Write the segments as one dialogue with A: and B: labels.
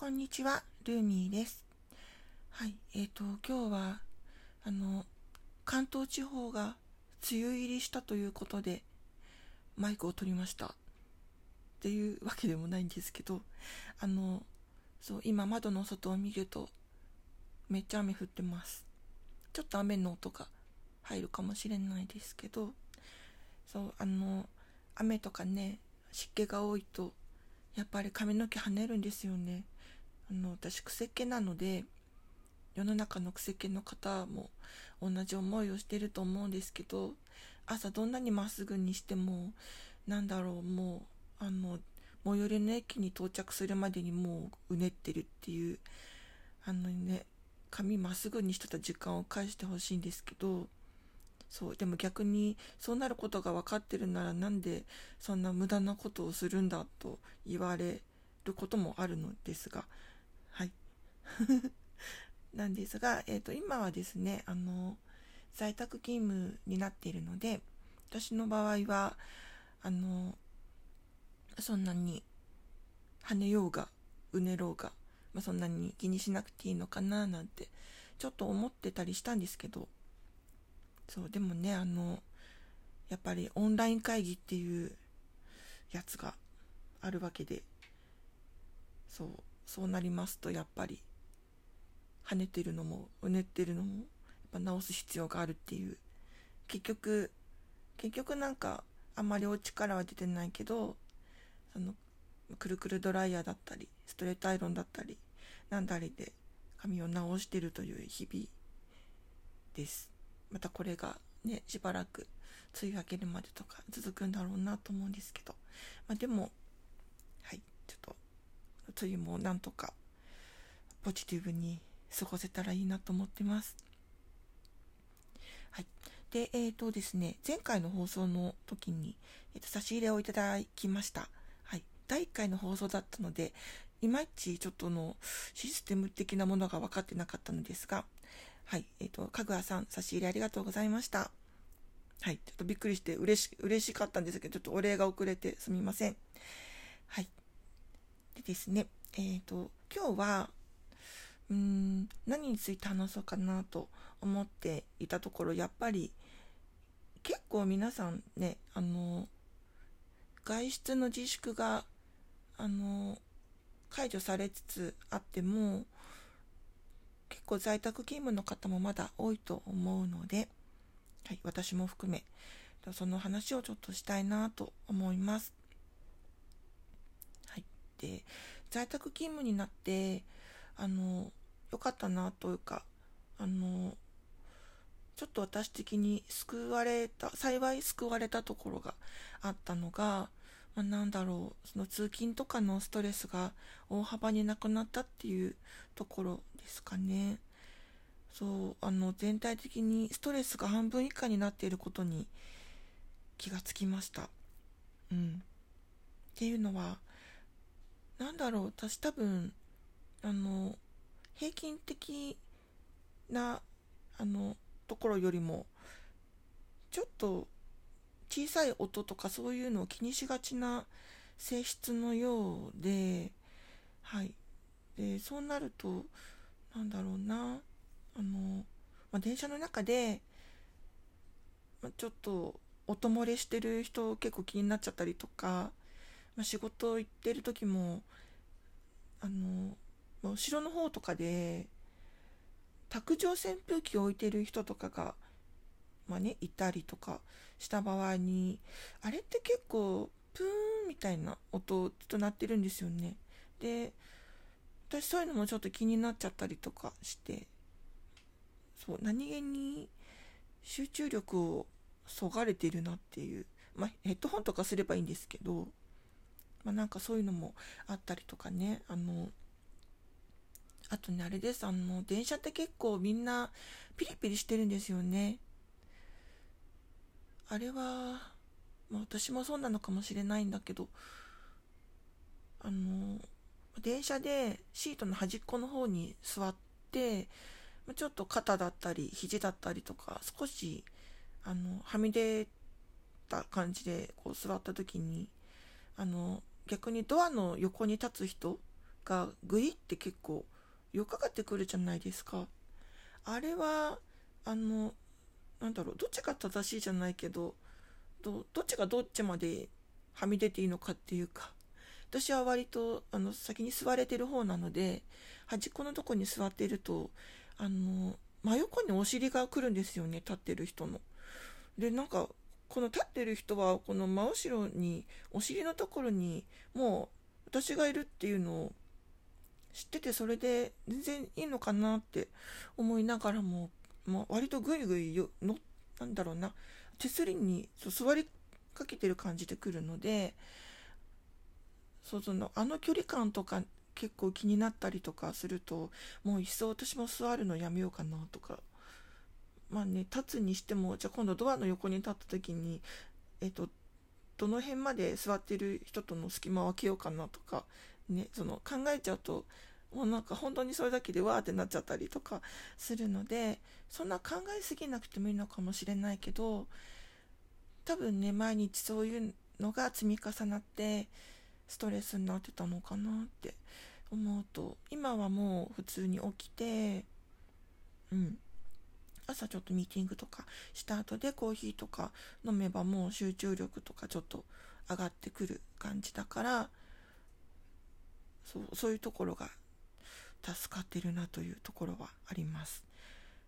A: こんにちは、ルーミーです。はい、えっ、ー、と、今日は、あの、関東地方が梅雨入りしたということで、マイクを取りました。っていうわけでもないんですけど、あの、そう、今窓の外を見ると、めっちゃ雨降ってます。ちょっと雨の音が入るかもしれないですけど、そう、あの、雨とかね、湿気が多いと、やっぱり髪の毛跳ねるんですよね。あの私癖毛なので世の中の癖っ毛の方も同じ思いをしてると思うんですけど朝どんなにまっすぐにしてもなんだろうもうあの最寄りの駅に到着するまでにもううねってるっていうあのね髪まっすぐにしてた時間を返してほしいんですけどそうでも逆にそうなることが分かってるならなんでそんな無駄なことをするんだと言われることもあるのですが。なんですが、えっ、ー、と、今はですね、あの、在宅勤務になっているので、私の場合は、あの、そんなに跳ねようが、うねろうが、まあ、そんなに気にしなくていいのかななんて、ちょっと思ってたりしたんですけど、そう、でもね、あの、やっぱりオンライン会議っていうやつがあるわけで、そう、そうなりますとやっぱり跳ねてるのもうねってるのもやっぱ直す必要があるっていう。結局結局なんかあんまりお力は出てないけどそのくるくるドライヤーだったりストレートアイロンだったりなんだりで髪を直してるという日々です。またこれがねしばらく梅雨明けるまでとか続くんだろうなと思うんですけど、まあ、でもはいちょっと梅雨もなんとかポジティブに過ごせたらいいなと思ってます。はい。で、えっ、ー、とですね、前回の放送の時に、えーと、差し入れをいただきました。はい。第1回の放送だったので、いまいちちょっとのシステム的なものが分かってなかったのですが、はい。えっ、ー、と、かぐわさん、差し入れありがとうございました。はい。ちょっとびっくりして嬉し、嬉しかったんですけど、ちょっとお礼が遅れてすみません。はい。でですね、えっ、ー、と、今日は、うーん、何について話そうかなと思っていたところ、やっぱり、結構皆さんね、あの、外出の自粛が、あの、解除されつつあっても、結構在宅勤務の方もまだ多いと思うので、はい、私も含め、その話をちょっとしたいなと思います。はい。で、在宅勤務になってあの良かったなというかあのちょっと私的に救われた幸い救われたところがあったのが、まあ、なんだろうその通勤とかのストレスが大幅になくなったっていうところですかね。そうあの全体的にストレスが半分以下になっていることに気がつきました。うん。っていうのはなんだろう私多分あの平均的なあのところよりもちょっと小さい音とかそういうのを気にしがちな性質のようではい。でそうなるとなんだろうなあの、まあ、電車の中で、まあ、ちょっと音漏れしてる人結構気になっちゃったりとかまあ、仕事行ってる時もあの後ろの方とかで卓上扇風機を置いてる人とかが、まあね、いたりとかした場合にあれって結構プーンみたいな音と鳴ってるんですよね。で私そういうのもちょっと気になっちゃったりとかしてそう何気に集中力をそがれてるなっていうまあヘッドホンとかすればいいんですけどまあ、なんかそういうのもあったりとかねあのあとねあれです。あの電車って結構みんなピリピリしてるんですよね。あれは、まあ、私もそうなのかもしれないんだけどあの電車でシートの端っこの方に座ってちょっと肩だったり肘だったりとか少しあのはみ出た感じでこう座った時にあの逆にドアの横に立つ人がグイって結構よかかってくるじゃないですかあれはあのなんだろうどっちが正しいじゃないけどどどっちがどっちまではみ出ていいのかっていうか私は割とあの先に座れてる方なので端っこのとこに座っているとあの真横にお尻が来るんですよね立ってる人の。でなんかこの立ってる人はこの真後ろにお尻のところにもう私がいるっていうのを知っててそれで全然いいのかなって思いながらも、まあ、割とグイグイよのなんだろうな手すりに座りかけてる感じでくるのでそうそのあの距離感とか結構気になったりとかするともういっそ私も座るのやめようかなとかまあね立つにしてもじゃあ今度ドアの横に立った時にえっとどの辺まで座ってる人との隙間を空けようかなとかねその考えちゃうともうなんか本当にそれだけでわーってなっちゃったりとかするのでそんな考えすぎなくてもいいのかもしれないけど多分ね毎日そういうのが積み重なってストレスになってたのかなって思うと今はもう普通に起きてうん。朝ちょっとミーティングとかした後でコーヒーとか飲めばもう集中力とかちょっと上がってくる感じだからそうそういうところが助かってるなというところはあります。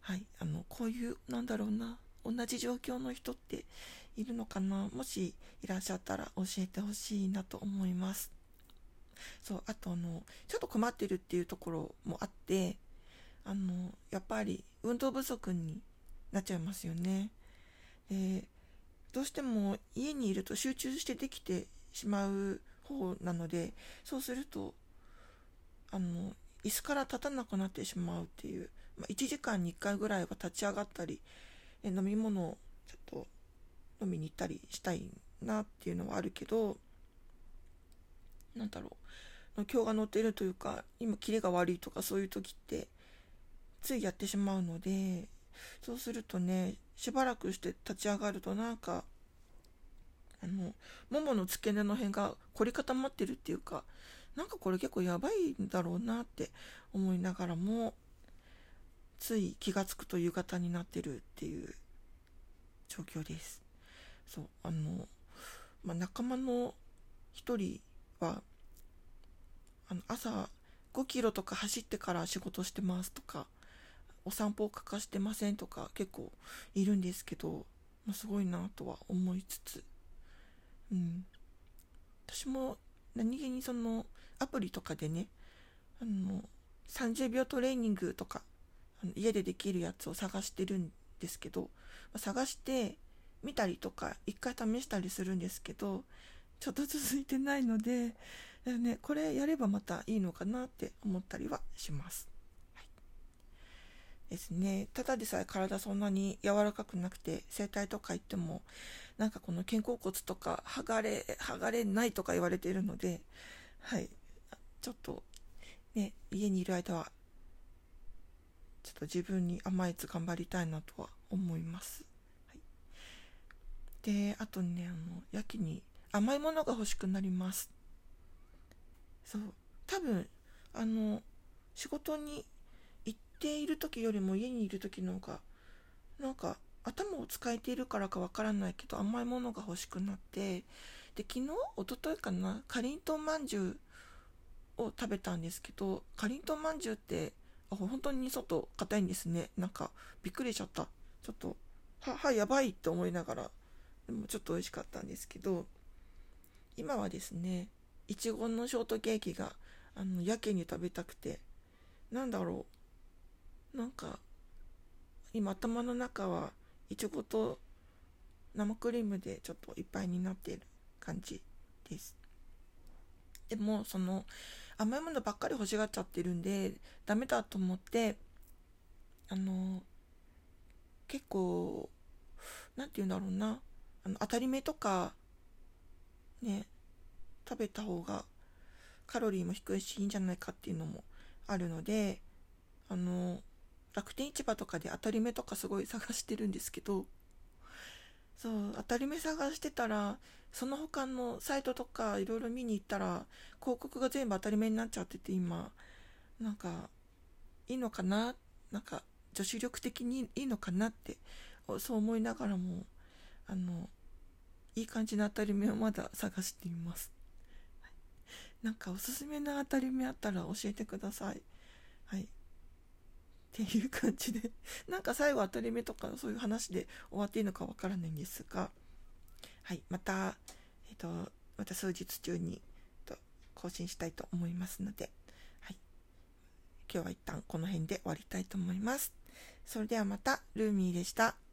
A: はい、あのこういうなんだろうな同じ状況の人っているのかなもしいらっしゃったら教えてほしいなと思います。そうあとあのちょっと困ってるっていうところもあってあのやっぱり運動不足になっちゃいますよね。でどうしても家にいると集中してできてしまう方なのでそうするとあの椅子から立たなくなってしまうっていう、まあ、1時間に1回ぐらいは立ち上がったり飲み物をちょっと飲みに行ったりしたいなっていうのはあるけどなんだろう。今日が乗ってるというか今キレが悪いとかそういう時ってついやってしまうのでそうするとねしばらくして立ち上がるとなんかあのももの付け根の辺が凝り固まってるっていうかなんかこれ結構やばいんだろうなって思いながらもつい気が付くと夕方になってるっていう状況です。そうあの、まあ、仲間の一人はあの朝5キロとか走ってから仕事してますとかお散歩を欠かしてませんとか結構いるんですけど、まあ、すごいなとは思いつつ、うん、私も何気にそのアプリとかでねあの30秒トレーニングとか家でできるやつを探してるんですけど、探して見たりとか一回試したりするんですけどちょっと続いてないので、ね、これやればまたいいのかなって思ったりはします。ですねただでさえ体そんなに柔らかくなくて整体とか行ってもなんかこの肩甲骨とか剥がれ剥がれないとか言われているのではい。ちょっとね家にいる間はちょっと自分に甘えつ頑張りたいなとは思います、はい、であとねあのやけに甘いものが欲しくなります。そう。多分あの仕事に行っている時よりも家にいる時の方がなんか頭を使えているからかわからないけど甘いものが欲しくなってで昨日一昨日かなかりんとうまんじゅうを食べたんですけどかりんとうまんじゅうってあ本当に外硬いんですね。なんかびっくりしちゃった。ちょっとははやばいって思いながらでもちょっと美味しかったんですけど今はですねいちごのショートケーキがあのやけに食べたくてなんだろう。なんか今頭の中はいちごと生クリームでちょっといっぱいになっている感じです。でもその甘いものばっかり欲しがっちゃってるんでダメだと思ってあの結構何て言うんだろうな。あの当たり目とかね食べた方がカロリーも低いしいいんじゃないかっていうのもあるのであの楽天市場とかで当たり目とかすごい探してるんですけどそう当たり目探してたらその他のサイトとかいろいろ見に行ったら広告が全部当たり目になっちゃってて今。なんかいいのかな？なんか女子力的にいいのかなってそう思いながらもあのいい感じの当たり目をまだ探しています、はい、なんかおすすめの当たり目あったら教えてください。はいっていう感じで なんか最後当たり目とかそういう話で終わっていいのかわからないんですがはいまたえっ、ー、とまた数日中にと更新したいと思いますのではい今日は一旦この辺で終わりたいと思います。それではまたルーミーでした。